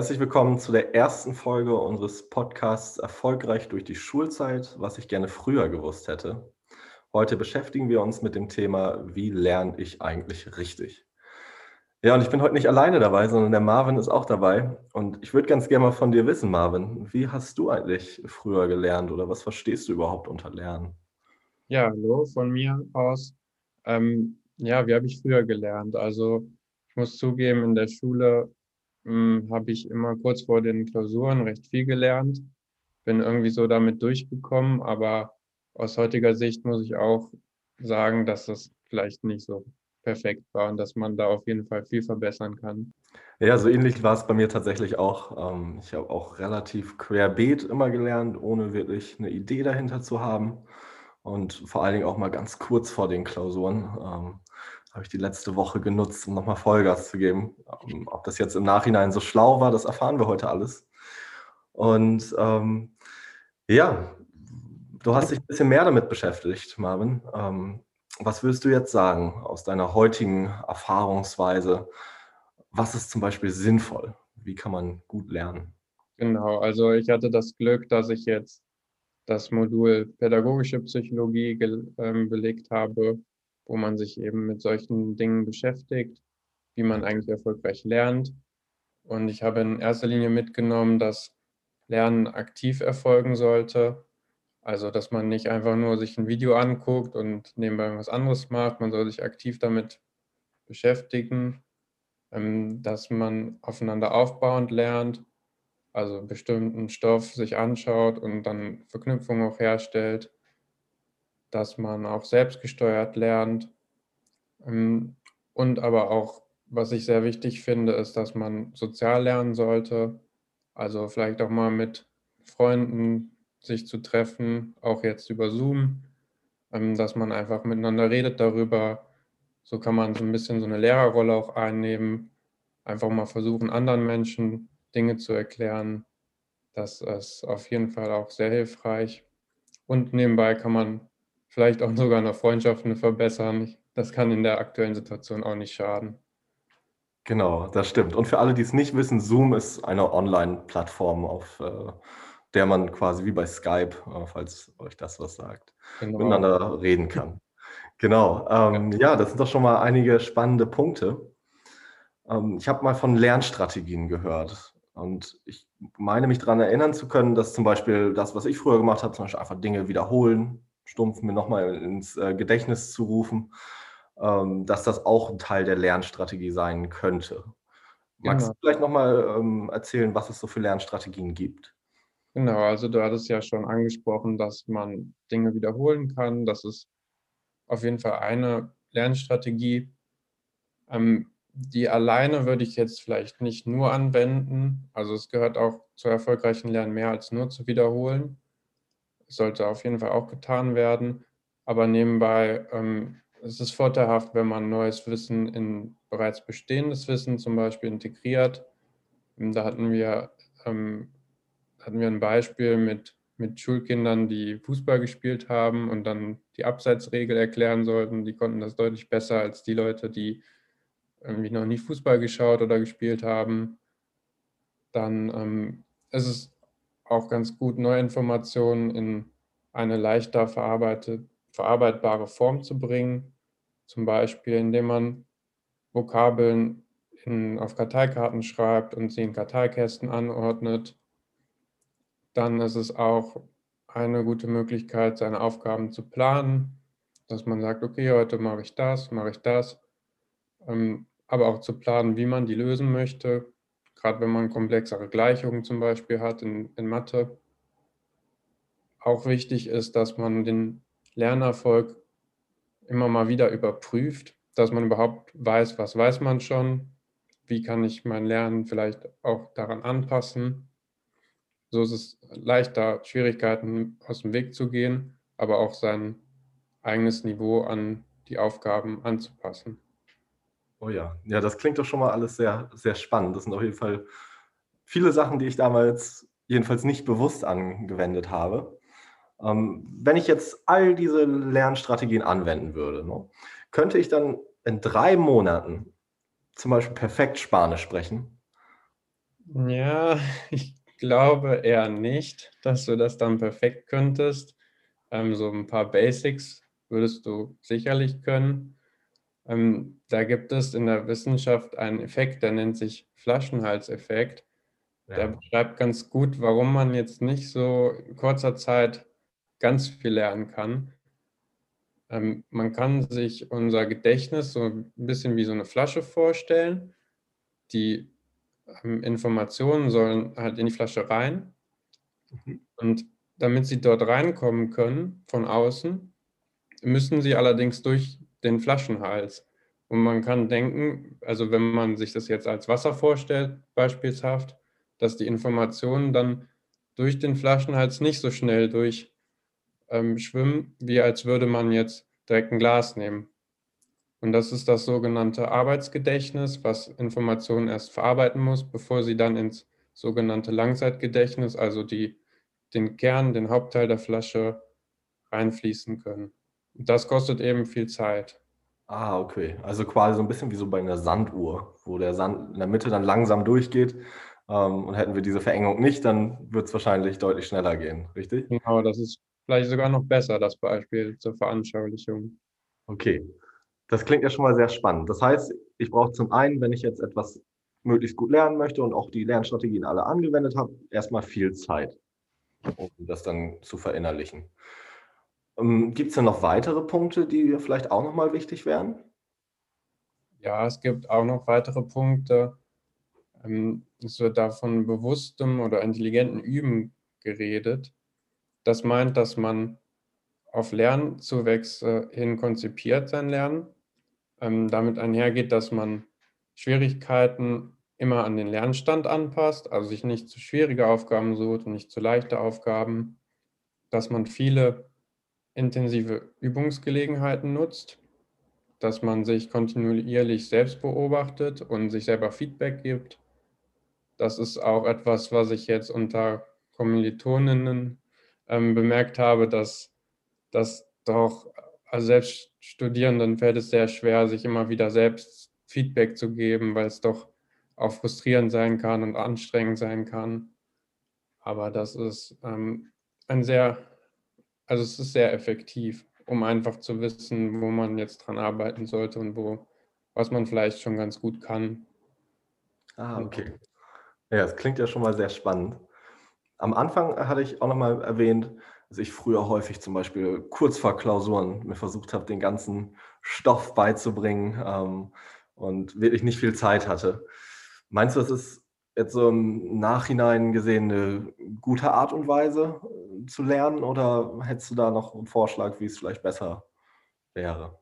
Herzlich willkommen zu der ersten Folge unseres Podcasts Erfolgreich durch die Schulzeit, was ich gerne früher gewusst hätte. Heute beschäftigen wir uns mit dem Thema, wie lerne ich eigentlich richtig? Ja, und ich bin heute nicht alleine dabei, sondern der Marvin ist auch dabei. Und ich würde ganz gerne mal von dir wissen, Marvin, wie hast du eigentlich früher gelernt oder was verstehst du überhaupt unter Lernen? Ja, hallo von mir aus. Ähm, ja, wie habe ich früher gelernt? Also ich muss zugeben, in der Schule habe ich immer kurz vor den Klausuren recht viel gelernt. Bin irgendwie so damit durchgekommen, aber aus heutiger Sicht muss ich auch sagen, dass das vielleicht nicht so perfekt war und dass man da auf jeden Fall viel verbessern kann. Ja, so ähnlich war es bei mir tatsächlich auch. Ähm, ich habe auch relativ querbeet immer gelernt, ohne wirklich eine Idee dahinter zu haben. Und vor allen Dingen auch mal ganz kurz vor den Klausuren ähm, habe ich die letzte Woche genutzt, um nochmal Vollgas zu geben. Ähm, ob das jetzt im Nachhinein so schlau war, das erfahren wir heute alles. Und ähm, ja, du hast dich ein bisschen mehr damit beschäftigt, Marvin. Ähm, was würdest du jetzt sagen aus deiner heutigen Erfahrungsweise? Was ist zum Beispiel sinnvoll? Wie kann man gut lernen? Genau, also ich hatte das Glück, dass ich jetzt das Modul Pädagogische Psychologie ähm, belegt habe wo man sich eben mit solchen Dingen beschäftigt, wie man eigentlich erfolgreich lernt. Und ich habe in erster Linie mitgenommen, dass Lernen aktiv erfolgen sollte. Also, dass man nicht einfach nur sich ein Video anguckt und nebenbei was anderes macht. Man soll sich aktiv damit beschäftigen, ähm, dass man aufeinander aufbauend lernt, also bestimmten Stoff sich anschaut und dann Verknüpfungen auch herstellt dass man auch selbstgesteuert lernt. Ähm, und aber auch, was ich sehr wichtig finde, ist, dass man sozial lernen sollte. Also vielleicht auch mal mit Freunden sich zu treffen, auch jetzt über Zoom, ähm, dass man einfach miteinander redet darüber. So kann man so ein bisschen so eine Lehrerrolle auch einnehmen, einfach mal versuchen, anderen Menschen Dinge zu erklären. Das ist auf jeden Fall auch sehr hilfreich. Und nebenbei kann man vielleicht auch sogar noch Freundschaften verbessern. Das kann in der aktuellen Situation auch nicht schaden. Genau, das stimmt. Und für alle, die es nicht wissen, Zoom ist eine Online-Plattform, auf äh, der man quasi wie bei Skype, äh, falls euch das was sagt, genau. miteinander reden kann. Genau. Ähm, ja, das sind doch schon mal einige spannende Punkte. Ähm, ich habe mal von Lernstrategien gehört. Und ich meine mich daran erinnern zu können, dass zum Beispiel das, was ich früher gemacht habe, zum Beispiel einfach Dinge wiederholen, stumpf mir nochmal ins äh, Gedächtnis zu rufen, ähm, dass das auch ein Teil der Lernstrategie sein könnte. Magst genau. du vielleicht nochmal ähm, erzählen, was es so für Lernstrategien gibt? Genau, also du hattest ja schon angesprochen, dass man Dinge wiederholen kann. Das ist auf jeden Fall eine Lernstrategie. Ähm, die alleine würde ich jetzt vielleicht nicht nur anwenden. Also es gehört auch zu erfolgreichen Lernen mehr als nur zu wiederholen sollte auf jeden Fall auch getan werden. Aber nebenbei ähm, es ist vorteilhaft, wenn man neues Wissen in bereits bestehendes Wissen zum Beispiel integriert. Ähm, da hatten wir, ähm, hatten wir ein Beispiel mit, mit Schulkindern, die Fußball gespielt haben und dann die Abseitsregel erklären sollten. Die konnten das deutlich besser als die Leute, die irgendwie noch nie Fußball geschaut oder gespielt haben. Dann ähm, ist es auch ganz gut, Neuinformationen in eine leichter verarbeitbare Form zu bringen. Zum Beispiel, indem man Vokabeln in, auf Karteikarten schreibt und sie in Karteikästen anordnet. Dann ist es auch eine gute Möglichkeit, seine Aufgaben zu planen, dass man sagt, okay, heute mache ich das, mache ich das, ähm, aber auch zu planen, wie man die lösen möchte gerade wenn man komplexere Gleichungen zum Beispiel hat in, in Mathe. Auch wichtig ist, dass man den Lernerfolg immer mal wieder überprüft, dass man überhaupt weiß, was weiß man schon, wie kann ich mein Lernen vielleicht auch daran anpassen. So ist es leichter, Schwierigkeiten aus dem Weg zu gehen, aber auch sein eigenes Niveau an die Aufgaben anzupassen. Oh ja, ja, das klingt doch schon mal alles sehr, sehr spannend. Das sind auf jeden Fall viele Sachen, die ich damals jedenfalls nicht bewusst angewendet habe. Ähm, wenn ich jetzt all diese Lernstrategien anwenden würde, ne, könnte ich dann in drei Monaten zum Beispiel perfekt Spanisch sprechen? Ja, ich glaube eher nicht, dass du das dann perfekt könntest. Ähm, so ein paar Basics würdest du sicherlich können. Ähm, da gibt es in der Wissenschaft einen Effekt, der nennt sich Flaschenhalseffekt. Ja. Der beschreibt ganz gut, warum man jetzt nicht so in kurzer Zeit ganz viel lernen kann. Ähm, man kann sich unser Gedächtnis so ein bisschen wie so eine Flasche vorstellen. Die ähm, Informationen sollen halt in die Flasche rein. Mhm. Und damit sie dort reinkommen können von außen, müssen sie allerdings durch den Flaschenhals. Und man kann denken, also wenn man sich das jetzt als Wasser vorstellt, beispielshaft, dass die Informationen dann durch den Flaschenhals nicht so schnell durchschwimmen, ähm, wie als würde man jetzt direkt ein Glas nehmen. Und das ist das sogenannte Arbeitsgedächtnis, was Informationen erst verarbeiten muss, bevor sie dann ins sogenannte Langzeitgedächtnis, also die, den Kern, den Hauptteil der Flasche reinfließen können. Das kostet eben viel Zeit. Ah, okay. Also quasi so ein bisschen wie so bei einer Sanduhr, wo der Sand in der Mitte dann langsam durchgeht. Ähm, und hätten wir diese Verengung nicht, dann wird es wahrscheinlich deutlich schneller gehen, richtig? Genau, das ist vielleicht sogar noch besser, das Beispiel zur Veranschaulichung. Okay. Das klingt ja schon mal sehr spannend. Das heißt, ich brauche zum einen, wenn ich jetzt etwas möglichst gut lernen möchte und auch die Lernstrategien alle angewendet habe, erstmal viel Zeit, um das dann zu verinnerlichen. Ähm, gibt es denn noch weitere Punkte, die vielleicht auch nochmal wichtig wären? Ja, es gibt auch noch weitere Punkte. Ähm, es wird da von bewusstem oder intelligentem Üben geredet. Das meint, dass man auf Lernzuwächse hin konzipiert sein Lernen ähm, damit einhergeht, dass man Schwierigkeiten immer an den Lernstand anpasst, also sich nicht zu schwierige Aufgaben sucht und nicht zu leichte Aufgaben, dass man viele intensive Übungsgelegenheiten nutzt, dass man sich kontinuierlich selbst beobachtet und sich selber Feedback gibt. Das ist auch etwas, was ich jetzt unter Kommilitoninnen ähm, bemerkt habe, dass das doch also selbst Studierenden fällt es sehr schwer, sich immer wieder selbst Feedback zu geben, weil es doch auch frustrierend sein kann und anstrengend sein kann. Aber das ist ähm, ein sehr, also es ist sehr effektiv, um einfach zu wissen, wo man jetzt dran arbeiten sollte und wo, was man vielleicht schon ganz gut kann. Ah, okay. Ja, es klingt ja schon mal sehr spannend. Am Anfang hatte ich auch nochmal erwähnt, dass ich früher häufig zum Beispiel kurz vor Klausuren mir versucht habe, den ganzen Stoff beizubringen ähm, und wirklich nicht viel Zeit hatte. Meinst du, das ist jetzt so im Nachhinein gesehen eine gute Art und Weise zu lernen oder hättest du da noch einen Vorschlag, wie es vielleicht besser wäre?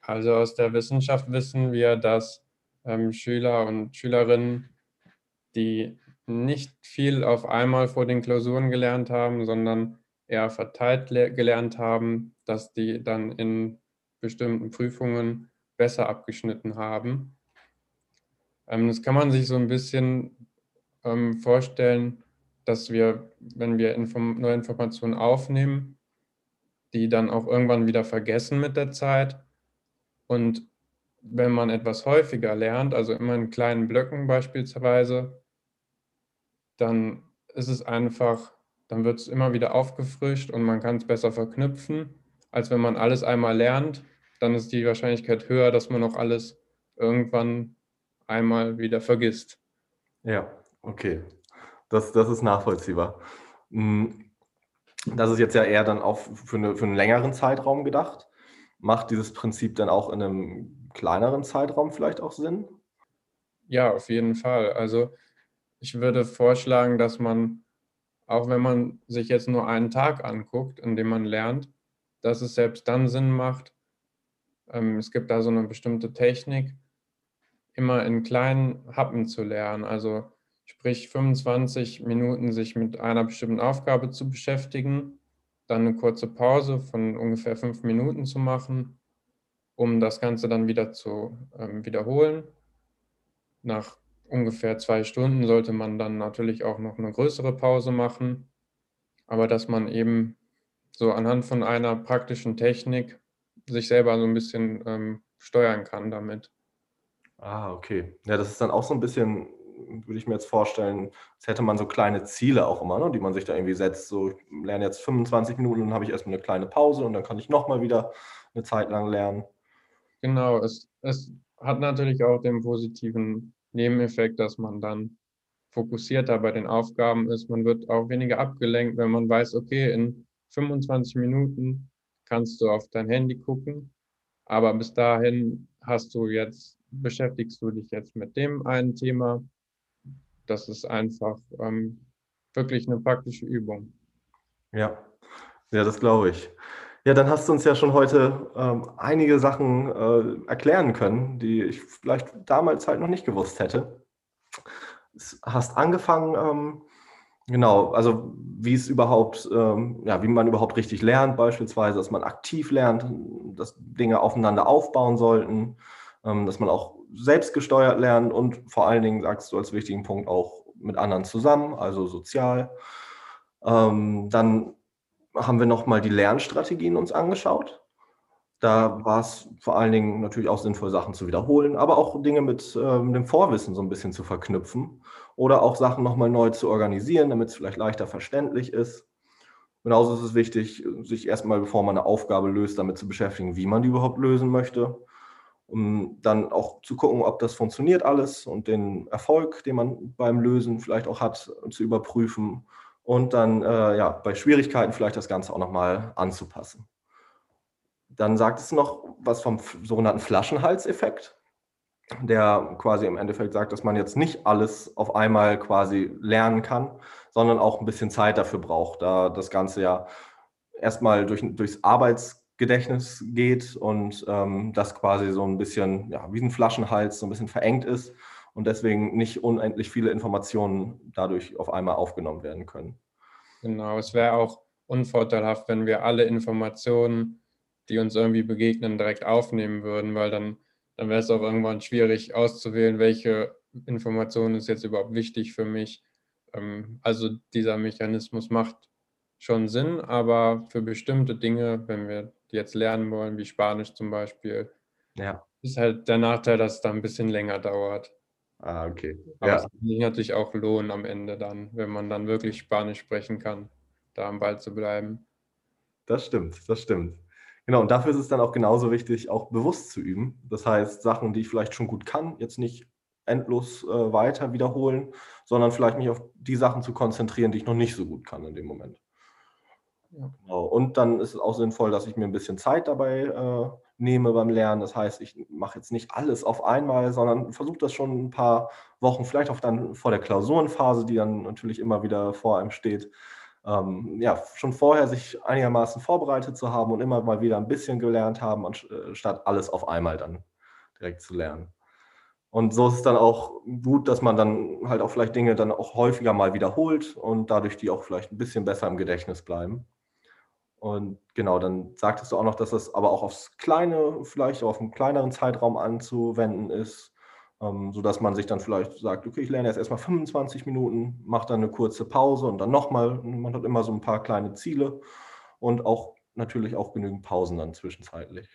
Also aus der Wissenschaft wissen wir, dass ähm, Schüler und Schülerinnen, die nicht viel auf einmal vor den Klausuren gelernt haben, sondern eher verteilt gelernt haben, dass die dann in bestimmten Prüfungen besser abgeschnitten haben. Ähm, das kann man sich so ein bisschen ähm, vorstellen, dass wir, wenn wir Inform neue Informationen aufnehmen, die dann auch irgendwann wieder vergessen mit der Zeit. Und wenn man etwas häufiger lernt, also immer in kleinen Blöcken beispielsweise, dann ist es einfach, dann wird es immer wieder aufgefrischt und man kann es besser verknüpfen, als wenn man alles einmal lernt. Dann ist die Wahrscheinlichkeit höher, dass man auch alles irgendwann einmal wieder vergisst. Ja, okay. Das, das ist nachvollziehbar. Hm, das ist jetzt ja eher dann auch für, eine, für einen längeren Zeitraum gedacht. Macht dieses Prinzip dann auch in einem kleineren Zeitraum vielleicht auch Sinn? Ja, auf jeden Fall. Also ich würde vorschlagen, dass man, auch wenn man sich jetzt nur einen Tag anguckt, in dem man lernt, dass es selbst dann Sinn macht. Ähm, es gibt da so eine bestimmte Technik, immer in kleinen Happen zu lernen. Also sprich 25 Minuten sich mit einer bestimmten Aufgabe zu beschäftigen, dann eine kurze Pause von ungefähr fünf Minuten zu machen, um das Ganze dann wieder zu ähm, wiederholen. Nach ungefähr zwei Stunden sollte man dann natürlich auch noch eine größere Pause machen, aber dass man eben so anhand von einer praktischen Technik sich selber so ein bisschen ähm, steuern kann damit. Ah, okay. Ja, das ist dann auch so ein bisschen würde ich mir jetzt vorstellen, als hätte man so kleine Ziele auch immer, ne, die man sich da irgendwie setzt. So, ich lerne jetzt 25 Minuten, dann habe ich erstmal eine kleine Pause und dann kann ich nochmal wieder eine Zeit lang lernen. Genau, es, es hat natürlich auch den positiven Nebeneffekt, dass man dann fokussierter bei den Aufgaben ist. Man wird auch weniger abgelenkt, wenn man weiß, okay, in 25 Minuten kannst du auf dein Handy gucken, aber bis dahin hast du jetzt, beschäftigst du dich jetzt mit dem einen Thema. Das ist einfach ähm, wirklich eine praktische Übung. Ja, ja, das glaube ich. Ja, dann hast du uns ja schon heute ähm, einige Sachen äh, erklären können, die ich vielleicht damals halt noch nicht gewusst hätte hast angefangen, ähm, genau, also wie es überhaupt, ähm, ja, wie man überhaupt richtig lernt, beispielsweise, dass man aktiv lernt, dass Dinge aufeinander aufbauen sollten, ähm, dass man auch selbstgesteuert lernt und vor allen Dingen, sagst du als wichtigen Punkt, auch mit anderen zusammen, also sozial. Ähm, dann haben wir nochmal die Lernstrategien uns angeschaut. Da war es vor allen Dingen natürlich auch sinnvoll, Sachen zu wiederholen, aber auch Dinge mit ähm, dem Vorwissen so ein bisschen zu verknüpfen oder auch Sachen nochmal neu zu organisieren, damit es vielleicht leichter verständlich ist. Genauso ist es wichtig, sich erstmal, bevor man eine Aufgabe löst, damit zu beschäftigen, wie man die überhaupt lösen möchte. Um dann auch zu gucken, ob das funktioniert alles und den Erfolg, den man beim Lösen vielleicht auch hat, zu überprüfen und dann äh, ja, bei Schwierigkeiten vielleicht das Ganze auch nochmal anzupassen. Dann sagt es noch was vom sogenannten Flaschenhalseffekt, der quasi im Endeffekt sagt, dass man jetzt nicht alles auf einmal quasi lernen kann, sondern auch ein bisschen Zeit dafür braucht, da das Ganze ja erstmal durch, durchs Arbeitsgedächtnis geht und ähm, das quasi so ein bisschen ja, wie ein Flaschenhals so ein bisschen verengt ist und deswegen nicht unendlich viele Informationen dadurch auf einmal aufgenommen werden können. Genau, es wäre auch unvorteilhaft, wenn wir alle Informationen die uns irgendwie begegnen, direkt aufnehmen würden, weil dann, dann wäre es auch irgendwann schwierig auszuwählen, welche Information ist jetzt überhaupt wichtig für mich. Ähm, also dieser Mechanismus macht schon Sinn, aber für bestimmte Dinge, wenn wir die jetzt lernen wollen, wie Spanisch zum Beispiel, ja. ist halt der Nachteil, dass es dann ein bisschen länger dauert. Ah, okay. Aber ja. es kann sich natürlich auch lohnen am Ende dann, wenn man dann wirklich Spanisch sprechen kann, da am Ball zu bleiben. Das stimmt, das stimmt. Genau, und dafür ist es dann auch genauso wichtig, auch bewusst zu üben. Das heißt, Sachen, die ich vielleicht schon gut kann, jetzt nicht endlos äh, weiter wiederholen, sondern vielleicht mich auf die Sachen zu konzentrieren, die ich noch nicht so gut kann in dem Moment. Ja. Genau. Und dann ist es auch sinnvoll, dass ich mir ein bisschen Zeit dabei äh, nehme beim Lernen. Das heißt, ich mache jetzt nicht alles auf einmal, sondern versuche das schon ein paar Wochen, vielleicht auch dann vor der Klausurenphase, die dann natürlich immer wieder vor einem steht, ähm, ja, schon vorher sich einigermaßen vorbereitet zu haben und immer mal wieder ein bisschen gelernt haben, anstatt äh, alles auf einmal dann direkt zu lernen. Und so ist es dann auch gut, dass man dann halt auch vielleicht Dinge dann auch häufiger mal wiederholt und dadurch die auch vielleicht ein bisschen besser im Gedächtnis bleiben. Und genau, dann sagtest du auch noch, dass das aber auch aufs Kleine, vielleicht auch auf einen kleineren Zeitraum anzuwenden ist ähm, sodass man sich dann vielleicht sagt, okay, ich lerne jetzt erstmal 25 Minuten, mache dann eine kurze Pause und dann nochmal. Man hat immer so ein paar kleine Ziele und auch natürlich auch genügend Pausen dann zwischenzeitlich.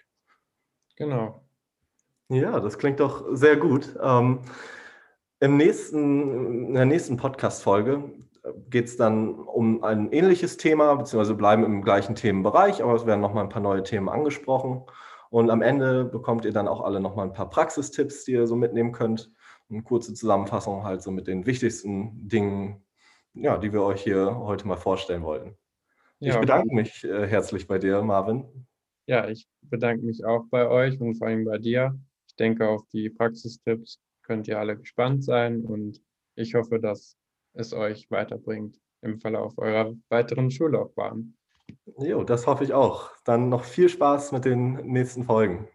Genau. Ja, das klingt doch sehr gut. Ähm, im nächsten, in der nächsten Podcast-Folge geht es dann um ein ähnliches Thema, beziehungsweise bleiben im gleichen Themenbereich, aber es werden nochmal ein paar neue Themen angesprochen. Und am Ende bekommt ihr dann auch alle nochmal ein paar Praxistipps, die ihr so mitnehmen könnt. Eine kurze Zusammenfassung halt so mit den wichtigsten Dingen, ja, die wir euch hier heute mal vorstellen wollten. Ja, ich bedanke mich äh, herzlich bei dir, Marvin. Ja, ich bedanke mich auch bei euch und vor allem bei dir. Ich denke, auf die Praxistipps könnt ihr alle gespannt sein und ich hoffe, dass es euch weiterbringt im Verlauf eurer weiteren Schullaufbahn. Jo, das hoffe ich auch. Dann noch viel Spaß mit den nächsten Folgen.